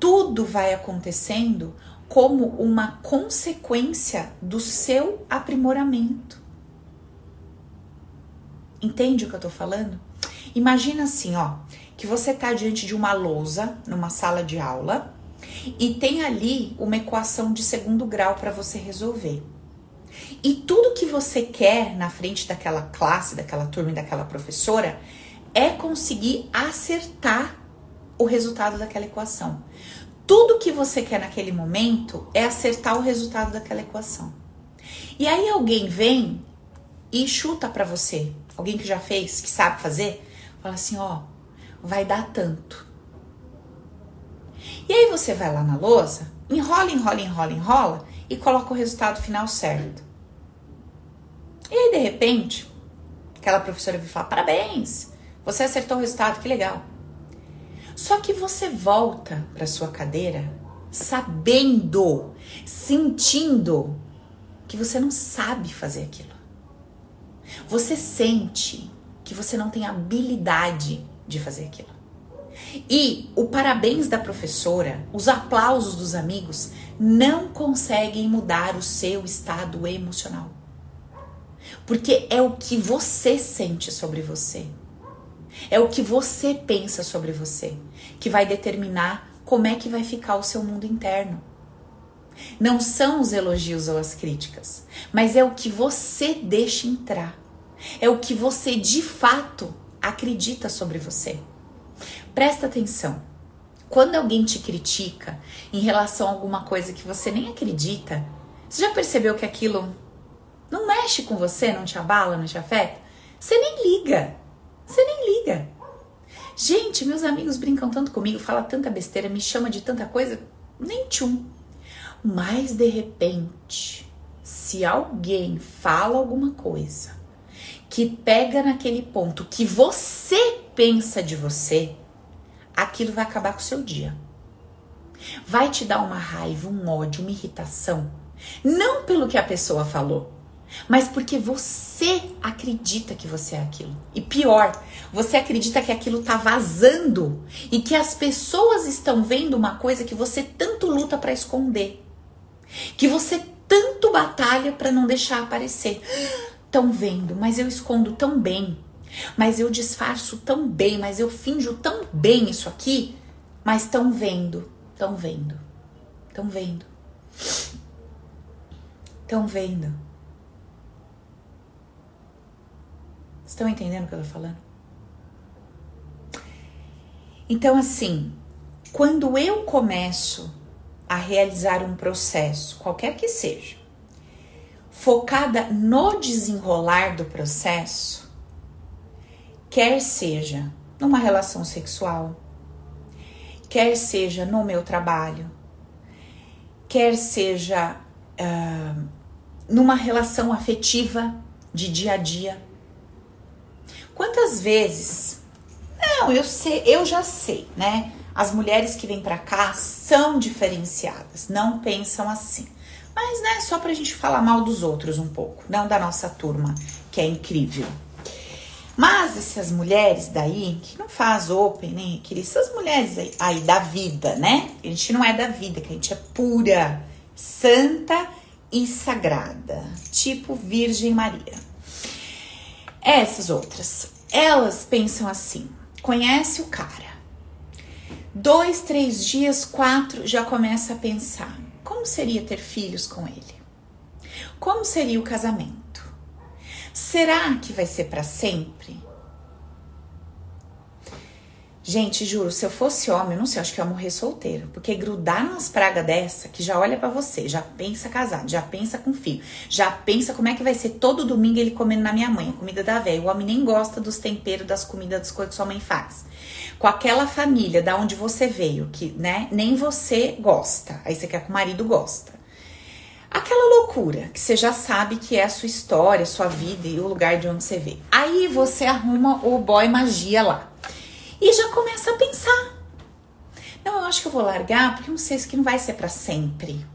tudo vai acontecendo como uma consequência do seu aprimoramento. Entende o que eu tô falando? Imagina assim, ó, que você tá diante de uma lousa numa sala de aula e tem ali uma equação de segundo grau para você resolver. E tudo que você quer na frente daquela classe, daquela turma e daquela professora é conseguir acertar o resultado daquela equação. Tudo que você quer naquele momento é acertar o resultado daquela equação. E aí alguém vem e chuta para você, alguém que já fez, que sabe fazer, fala assim, ó, vai dar tanto. E aí você vai lá na lousa, enrola, enrola, enrola, enrola e coloca o resultado final certo. E aí de repente, aquela professora vai falar: "Parabéns, você acertou o resultado, que legal". Só que você volta para sua cadeira sabendo, sentindo que você não sabe fazer aquilo. Você sente que você não tem habilidade de fazer aquilo. E o parabéns da professora, os aplausos dos amigos não conseguem mudar o seu estado emocional. Porque é o que você sente sobre você. É o que você pensa sobre você que vai determinar como é que vai ficar o seu mundo interno. Não são os elogios ou as críticas, mas é o que você deixa entrar. É o que você de fato acredita sobre você. Presta atenção. Quando alguém te critica em relação a alguma coisa que você nem acredita, você já percebeu que aquilo não mexe com você, não te abala, não te afeta? Você nem liga. Você nem liga. Gente, meus amigos brincam tanto comigo, fala tanta besteira, me chama de tanta coisa, nem tchum. Mas de repente, se alguém fala alguma coisa que pega naquele ponto que você pensa de você, aquilo vai acabar com o seu dia. Vai te dar uma raiva, um ódio, uma irritação. Não pelo que a pessoa falou, mas porque você acredita que você é aquilo. E pior, você acredita que aquilo tá vazando e que as pessoas estão vendo uma coisa que você tanto luta para esconder. Que você tanto batalha para não deixar aparecer. Estão vendo, mas eu escondo tão bem. Mas eu disfarço tão bem, mas eu finjo tão bem isso aqui. Mas estão vendo, estão vendo, estão vendo. Estão vendo. Estão entendendo o que eu tô falando? Então, assim, quando eu começo a realizar um processo, qualquer que seja, focada no desenrolar do processo, quer seja numa relação sexual, quer seja no meu trabalho, quer seja uh, numa relação afetiva de dia a dia, Quantas vezes, Não, eu sei, eu já sei, né? As mulheres que vêm para cá são diferenciadas, não pensam assim. Mas, né, só pra gente falar mal dos outros um pouco, não da nossa turma, que é incrível. Mas essas mulheres daí, que não faz open, nem né, essas mulheres aí, aí da vida, né? A gente não é da vida, que a gente é pura, santa e sagrada, tipo Virgem Maria. Essas outras, elas pensam assim: conhece o cara, dois, três dias, quatro, já começa a pensar: como seria ter filhos com ele? Como seria o casamento? Será que vai ser para sempre? Gente, juro, se eu fosse homem, não sei, acho que eu ia morrer solteiro. Porque grudar nas pragas dessa, que já olha para você, já pensa casado, já pensa com filho, já pensa como é que vai ser todo domingo ele comendo na minha mãe, a comida da velha. O homem nem gosta dos temperos, das comidas, das coisas que sua mãe faz. Com aquela família da onde você veio, que, né, nem você gosta. Aí você quer que o marido gosta. Aquela loucura que você já sabe que é a sua história, sua vida e o lugar de onde você veio. Aí você arruma o boy magia lá e já começa a pensar. Não, eu acho que eu vou largar porque eu não sei se não vai ser para sempre.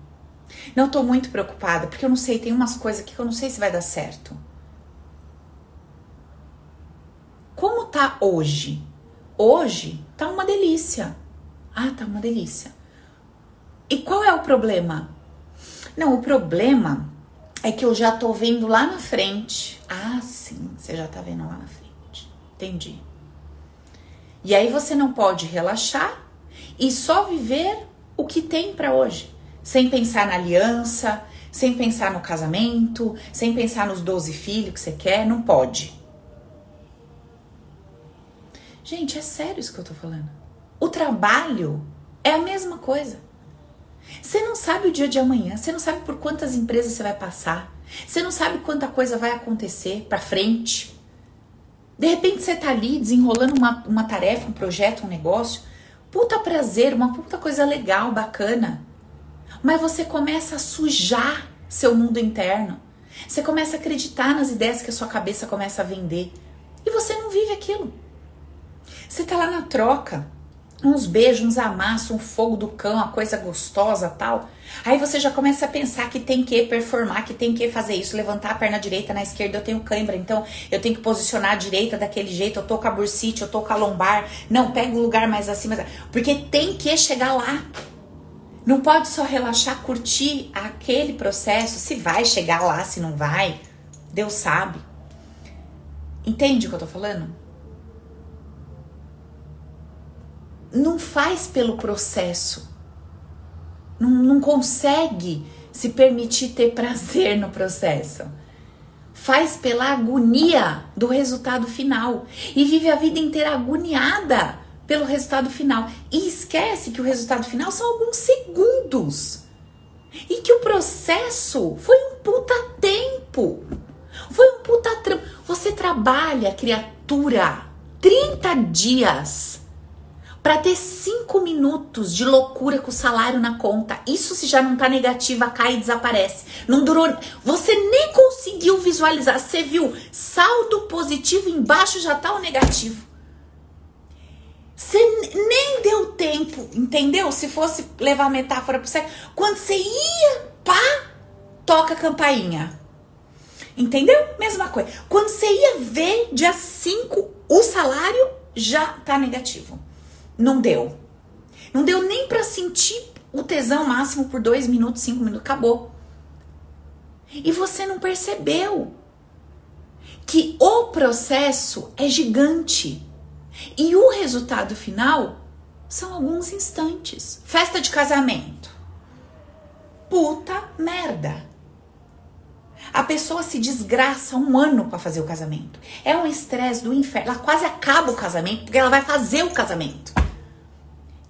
Não, tô muito preocupada porque eu não sei, tem umas coisas aqui que eu não sei se vai dar certo. Como tá hoje? Hoje tá uma delícia. Ah, tá uma delícia. E qual é o problema? Não, o problema é que eu já tô vendo lá na frente. Ah, sim, você já tá vendo lá na frente. Entendi. E aí você não pode relaxar e só viver o que tem para hoje, sem pensar na aliança, sem pensar no casamento, sem pensar nos 12 filhos que você quer, não pode. Gente, é sério isso que eu tô falando. O trabalho é a mesma coisa. Você não sabe o dia de amanhã, você não sabe por quantas empresas você vai passar, você não sabe quanta coisa vai acontecer para frente. De repente você tá ali desenrolando uma, uma tarefa, um projeto, um negócio, puta prazer, uma puta coisa legal, bacana. Mas você começa a sujar seu mundo interno. Você começa a acreditar nas ideias que a sua cabeça começa a vender. E você não vive aquilo. Você tá lá na troca uns beijos, uns amassos, um fogo do cão, uma coisa gostosa tal. Aí você já começa a pensar que tem que performar, que tem que fazer isso, levantar a perna direita na esquerda, eu tenho cãibra, então eu tenho que posicionar a direita daquele jeito, eu tô com a bursite, eu tô com a lombar. Não, pega o lugar mais acima, porque tem que chegar lá. Não pode só relaxar, curtir aquele processo, se vai chegar lá, se não vai, Deus sabe. Entende o que eu tô falando? Não faz pelo processo, não, não consegue se permitir ter prazer no processo. Faz pela agonia do resultado final e vive a vida inteira agoniada pelo resultado final e esquece que o resultado final são alguns segundos e que o processo foi um puta tempo. Foi um puta trampo. Você trabalha, criatura, 30 dias para ter cinco minutos de loucura com o salário na conta. Isso se já não tá negativa, cai e desaparece. Não durou. Você nem conseguiu visualizar. Você viu saldo positivo embaixo já tá o negativo. Você nem deu tempo, entendeu? Se fosse levar a metáfora pro sério, quando você ia, pá, toca a campainha. Entendeu? Mesma coisa. Quando você ia ver dia 5, o salário já tá negativo. Não deu. Não deu nem para sentir o tesão máximo por dois minutos, cinco minutos. Acabou. E você não percebeu que o processo é gigante e o resultado final são alguns instantes. Festa de casamento. Puta merda. A pessoa se desgraça um ano para fazer o casamento. É um estresse do inferno. Ela quase acaba o casamento porque ela vai fazer o casamento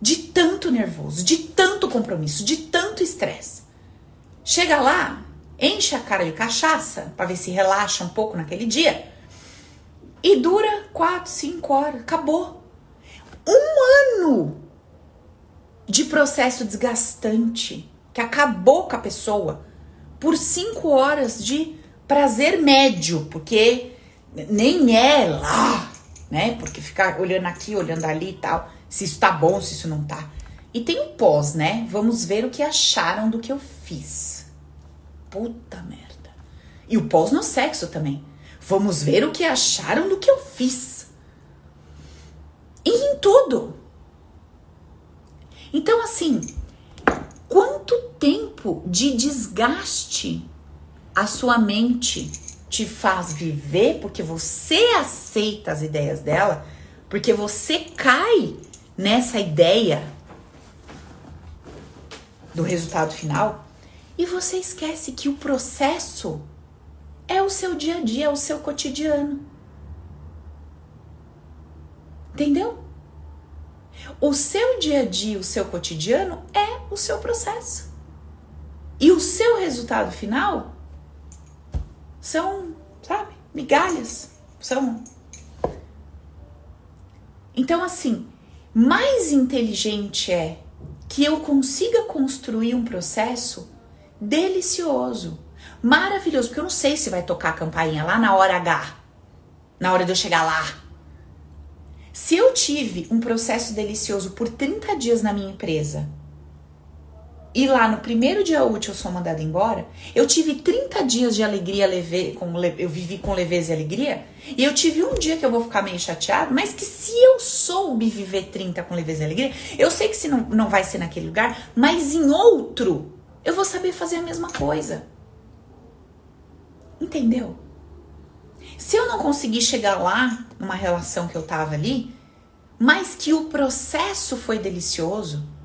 de tanto nervoso, de tanto compromisso, de tanto estresse. Chega lá, enche a cara de cachaça para ver se relaxa um pouco naquele dia e dura 4, 5 horas, acabou. Um ano de processo desgastante que acabou com a pessoa por 5 horas de prazer médio, porque nem é lá né? Porque ficar olhando aqui, olhando ali e tal, se isso tá bom, se isso não tá. E tem o pós, né? Vamos ver o que acharam do que eu fiz. Puta merda. E o pós no sexo também. Vamos ver o que acharam do que eu fiz. E em tudo. Então, assim, quanto tempo de desgaste a sua mente te faz viver porque você aceita as ideias dela, porque você cai nessa ideia do resultado final e você esquece que o processo é o seu dia a dia, é o seu cotidiano. Entendeu? O seu dia a dia, o seu cotidiano é o seu processo. E o seu resultado final são, sabe, migalhas. São. Então, assim, mais inteligente é que eu consiga construir um processo delicioso, maravilhoso, porque eu não sei se vai tocar a campainha lá na hora H, na hora de eu chegar lá. Se eu tive um processo delicioso por 30 dias na minha empresa e lá no primeiro dia útil eu sou mandada embora, eu tive 30 dias de alegria, leve, com, eu vivi com leveza e alegria, e eu tive um dia que eu vou ficar meio chateado, mas que se eu soube viver 30 com leveza e alegria, eu sei que se não, não vai ser naquele lugar, mas em outro, eu vou saber fazer a mesma coisa. Entendeu? Se eu não conseguir chegar lá numa relação que eu tava ali, mas que o processo foi delicioso,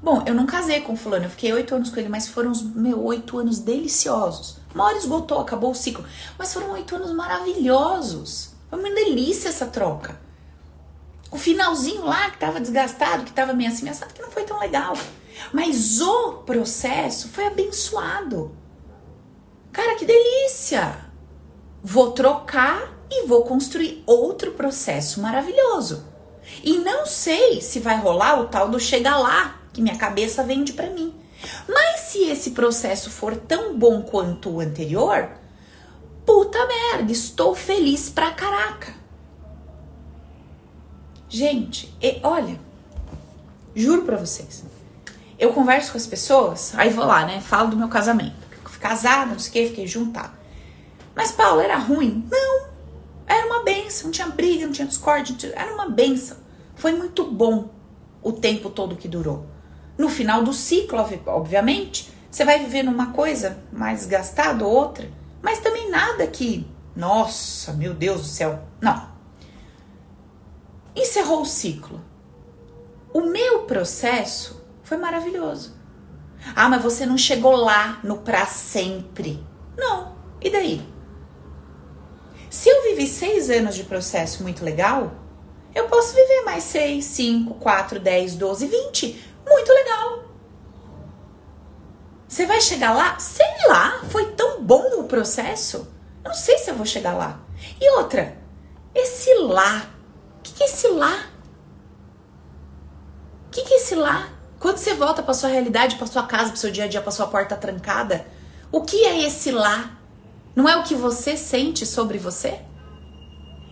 Bom, eu não casei com fulano, eu fiquei oito anos com ele, mas foram os meus oito anos deliciosos. Uma hora esgotou, acabou o ciclo. Mas foram oito anos maravilhosos. Foi uma delícia essa troca. O finalzinho lá, que tava desgastado, que tava meio assim, que não foi tão legal. Mas o processo foi abençoado. Cara, que delícia! Vou trocar e vou construir outro processo maravilhoso. E não sei se vai rolar o tal do chegar lá, que minha cabeça vende para mim. Mas se esse processo for tão bom quanto o anterior, puta merda, estou feliz pra caraca. Gente, e, olha, juro pra vocês, eu converso com as pessoas, aí vou lá, né? Falo do meu casamento. Fui casada, não sei o que, fiquei juntada. Mas, Paulo, era ruim? Não. Era uma benção, não tinha briga, não tinha discórdia, era uma benção. Foi muito bom o tempo todo que durou. No final do ciclo, obviamente, você vai viver numa coisa mais gastada ou outra, mas também nada que, nossa, meu Deus do céu, não. Encerrou o ciclo. O meu processo foi maravilhoso. Ah, mas você não chegou lá no pra sempre. Não. E daí? Se eu vivi seis anos de processo muito legal, eu posso viver mais seis, cinco, quatro, dez, doze, vinte muito legal. Você vai chegar lá? Sei lá, foi tão bom o processo. Eu não sei se eu vou chegar lá. E outra, esse lá. O que, que é esse lá? O que, que é esse lá? Quando você volta para sua realidade, para sua casa, para seu dia a dia, para sua porta trancada, o que é esse lá? Não é o que você sente sobre você?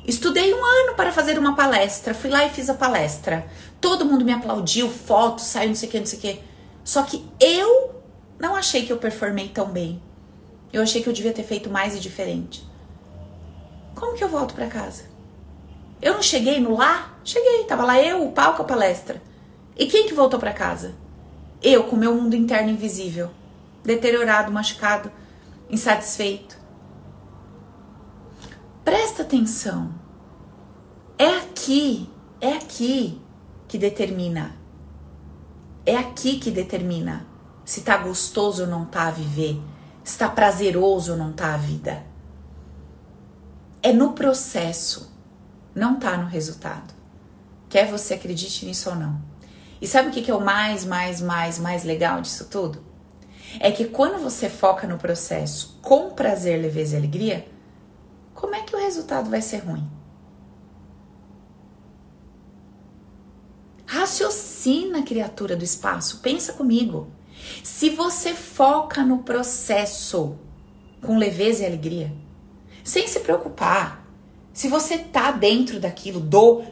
Estudei um ano para fazer uma palestra, fui lá e fiz a palestra. Todo mundo me aplaudiu, fotos, saiu não sei o que, não sei o que. Só que eu não achei que eu performei tão bem. Eu achei que eu devia ter feito mais e diferente. Como que eu volto para casa? Eu não cheguei no lá? Cheguei, tava lá eu, o palco, a palestra. E quem que voltou para casa? Eu, com meu mundo interno invisível, deteriorado, machucado, insatisfeito. Presta atenção. É aqui, é aqui que determina. É aqui que determina se tá gostoso ou não tá a viver, se tá prazeroso ou não tá a vida. É no processo, não tá no resultado. Quer você acredite nisso ou não. E sabe o que é o mais, mais, mais, mais legal disso tudo? É que quando você foca no processo com prazer, leveza e alegria, como é que o resultado vai ser ruim? Raciocina, criatura do espaço, pensa comigo. Se você foca no processo com leveza e alegria, sem se preocupar Se você tá dentro daquilo do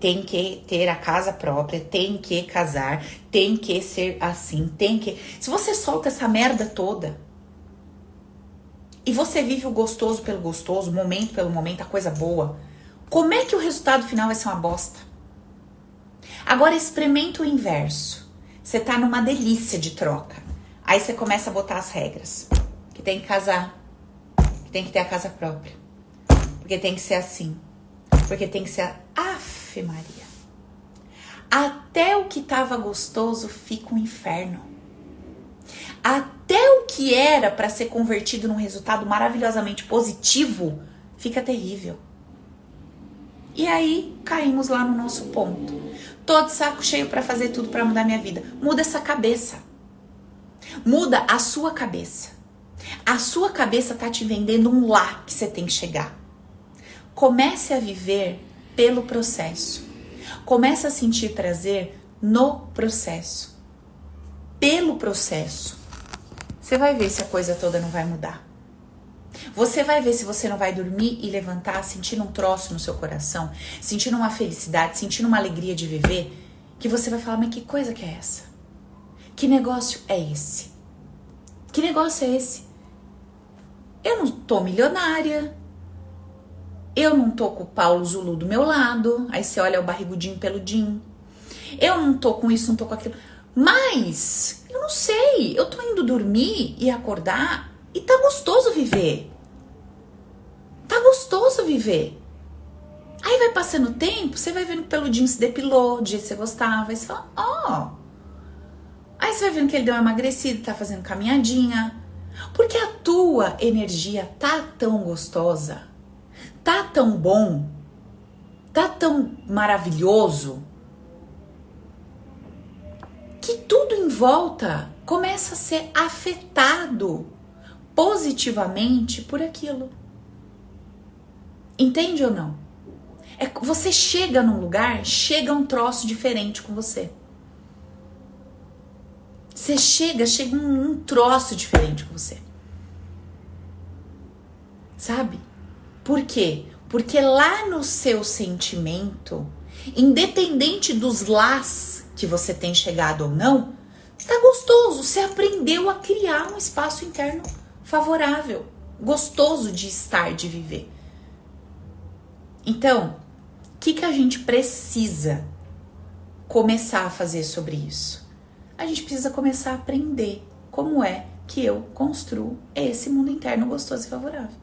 tem que ter a casa própria, tem que casar, tem que ser assim, tem que. Se você solta essa merda toda e você vive o gostoso pelo gostoso, momento pelo momento, a coisa boa, como é que o resultado final vai ser uma bosta? Agora experimenta o inverso. Você tá numa delícia de troca. Aí você começa a botar as regras. Que tem que casar, que tem que ter a casa própria porque tem que ser assim. Porque tem que ser. Aff, Maria. Até o que tava gostoso fica um inferno. Até o que era para ser convertido num resultado maravilhosamente positivo fica terrível. E aí caímos lá no nosso ponto. Todo saco cheio para fazer tudo para mudar minha vida. Muda essa cabeça. Muda a sua cabeça. A sua cabeça tá te vendendo um lá que você tem que chegar. Comece a viver pelo processo. Comece a sentir prazer no processo. Pelo processo. Você vai ver se a coisa toda não vai mudar. Você vai ver se você não vai dormir e levantar sentindo um troço no seu coração, sentindo uma felicidade, sentindo uma alegria de viver, que você vai falar: mas que coisa que é essa? Que negócio é esse? Que negócio é esse? Eu não tô milionária, eu não tô com o Paulo Zulu do meu lado. Aí você olha o barrigudinho peludinho. Eu não tô com isso, não tô com aquilo. Mas, eu não sei. Eu tô indo dormir e acordar e tá gostoso viver. Tá gostoso viver. Aí vai passando o tempo, você vai vendo que o peludinho se depilou do que você gostava. Aí você fala, ó. Oh. Aí você vai vendo que ele deu uma emagrecida, tá fazendo caminhadinha. Porque a tua energia tá tão gostosa tá tão bom, tá tão maravilhoso, que tudo em volta começa a ser afetado positivamente por aquilo. Entende ou não? É, você chega num lugar, chega um troço diferente com você. Você chega, chega um, um troço diferente com você. Sabe? Por quê? Porque lá no seu sentimento, independente dos lá que você tem chegado ou não, está gostoso. Você aprendeu a criar um espaço interno favorável, gostoso de estar, de viver. Então, o que, que a gente precisa começar a fazer sobre isso? A gente precisa começar a aprender como é que eu construo esse mundo interno gostoso e favorável.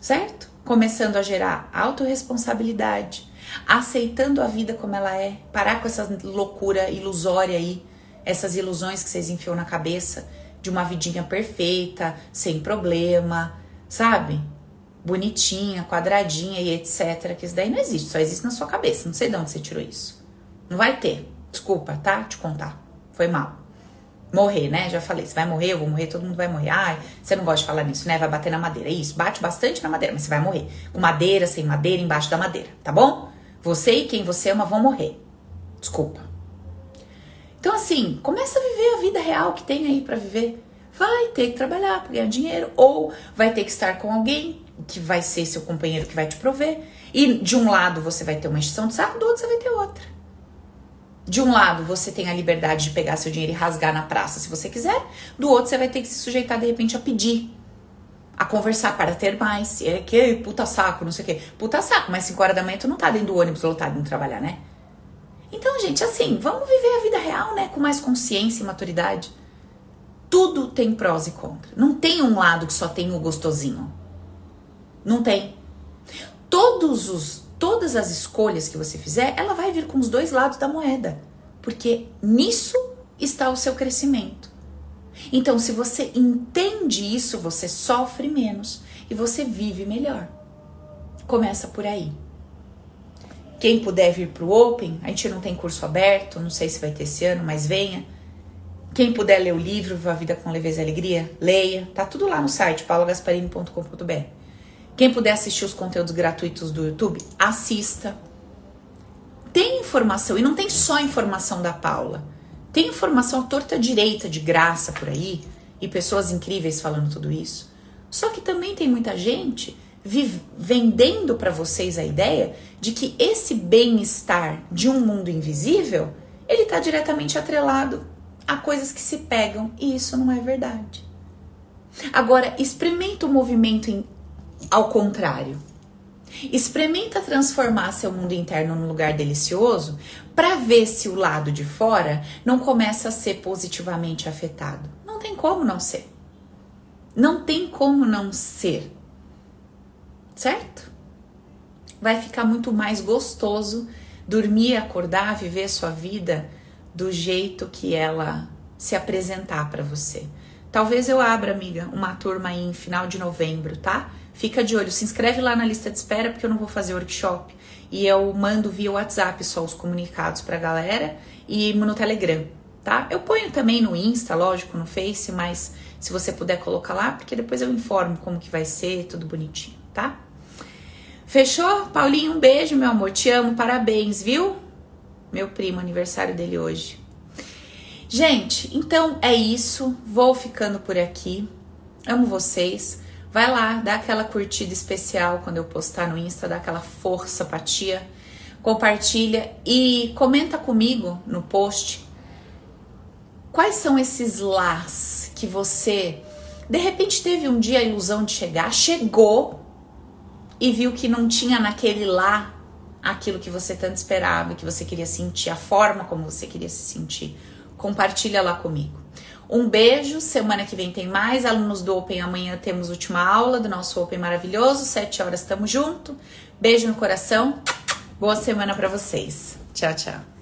certo? Começando a gerar autorresponsabilidade, aceitando a vida como ela é, parar com essa loucura ilusória aí, essas ilusões que vocês enfiam na cabeça de uma vidinha perfeita, sem problema, sabe? Bonitinha, quadradinha e etc. Que isso daí não existe, só existe na sua cabeça. Não sei de onde você tirou isso. Não vai ter. Desculpa, tá? Te contar. Foi mal morrer, né? Já falei, você vai morrer, eu vou morrer, todo mundo vai morrer. Ai, você não gosta de falar nisso, né? Vai bater na madeira. É isso, bate bastante na madeira, mas você vai morrer. Com madeira, sem madeira, embaixo da madeira, tá bom? Você e quem você ama vão morrer. Desculpa. Então, assim, começa a viver a vida real que tem aí para viver. Vai ter que trabalhar para ganhar dinheiro, ou vai ter que estar com alguém que vai ser seu companheiro que vai te prover. E de um lado você vai ter uma extensão de saco, do outro você vai ter outra. De um lado, você tem a liberdade de pegar seu dinheiro e rasgar na praça se você quiser. Do outro, você vai ter que se sujeitar de repente a pedir, a conversar para ter mais. É que puta saco, não sei o quê. Puta saco, mas 5 horas da manhã tu não tá dentro do ônibus lotado indo trabalhar, né? Então, gente, assim, vamos viver a vida real, né? Com mais consciência e maturidade. Tudo tem prós e contras. Não tem um lado que só tem o gostosinho. Não tem. Todos os todas as escolhas que você fizer, ela vai vir com os dois lados da moeda, porque nisso está o seu crescimento. Então, se você entende isso, você sofre menos e você vive melhor. Começa por aí. Quem puder vir para o Open, a gente não tem curso aberto, não sei se vai ter esse ano, mas venha. Quem puder ler o livro A Vida com Leveza e Alegria, leia. Tá tudo lá no site paulogasparini.com.br. Quem puder assistir os conteúdos gratuitos do YouTube, assista. Tem informação, e não tem só informação da Paula. Tem informação à torta direita de graça por aí, e pessoas incríveis falando tudo isso. Só que também tem muita gente vendendo para vocês a ideia de que esse bem-estar de um mundo invisível, ele está diretamente atrelado a coisas que se pegam e isso não é verdade. Agora, experimenta o movimento em, ao contrário. Experimenta transformar seu mundo interno num lugar delicioso para ver se o lado de fora não começa a ser positivamente afetado. Não tem como não ser. Não tem como não ser. Certo? Vai ficar muito mais gostoso dormir, acordar, viver sua vida do jeito que ela se apresentar para você. Talvez eu abra, amiga, uma turma aí em final de novembro, tá? Fica de olho, se inscreve lá na lista de espera porque eu não vou fazer workshop e eu mando via WhatsApp só os comunicados pra galera e no Telegram, tá? Eu ponho também no Insta, lógico, no Face, mas se você puder colocar lá, porque depois eu informo como que vai ser, tudo bonitinho, tá? Fechou? Paulinho, um beijo, meu amor. Te amo, parabéns, viu? Meu primo, aniversário dele hoje. Gente, então é isso. Vou ficando por aqui. Amo vocês. Vai lá, dá aquela curtida especial quando eu postar no Insta, dá aquela força pra tia. Compartilha e comenta comigo no post quais são esses lás que você de repente teve um dia a ilusão de chegar, chegou e viu que não tinha naquele lá aquilo que você tanto esperava, que você queria sentir, a forma como você queria se sentir. Compartilha lá comigo. Um beijo, semana que vem tem mais. Alunos do Open, amanhã temos última aula do nosso Open maravilhoso. Sete horas estamos junto. Beijo no coração. Boa semana para vocês. Tchau, tchau.